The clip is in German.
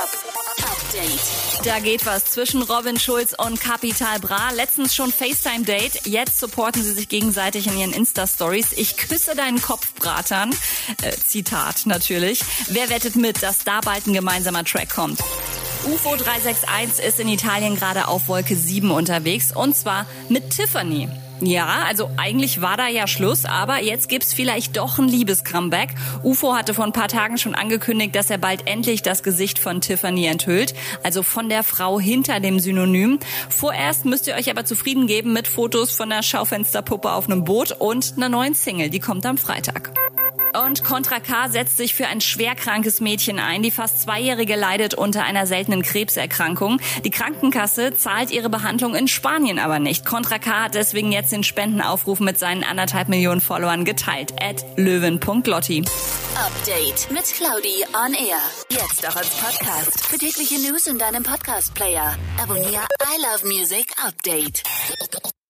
Pop Update. Da geht was zwischen Robin Schulz und Capital Bra. Letztens schon FaceTime-Date. Jetzt supporten sie sich gegenseitig in ihren Insta-Stories. Ich küsse deinen Kopf, Bratern. Äh, Zitat natürlich. Wer wettet mit, dass da bald ein gemeinsamer Track kommt? UFO 361 ist in Italien gerade auf Wolke 7 unterwegs und zwar mit Tiffany. Ja, also eigentlich war da ja Schluss, aber jetzt gibt's vielleicht doch ein Liebes-Comeback. UFO hatte vor ein paar Tagen schon angekündigt, dass er bald endlich das Gesicht von Tiffany enthüllt, also von der Frau hinter dem Synonym. Vorerst müsst ihr euch aber zufrieden geben mit Fotos von einer Schaufensterpuppe auf einem Boot und einer neuen Single, die kommt am Freitag. Und Contra K setzt sich für ein schwerkrankes Mädchen ein. Die fast Zweijährige leidet unter einer seltenen Krebserkrankung. Die Krankenkasse zahlt ihre Behandlung in Spanien aber nicht. Contra K hat deswegen jetzt den Spendenaufruf mit seinen anderthalb Millionen Followern geteilt. At löwen.lotti. Update mit Claudi on Air. Jetzt auch als Podcast. Für tägliche News in deinem Podcast-Player. Abonniere I Love Music Update.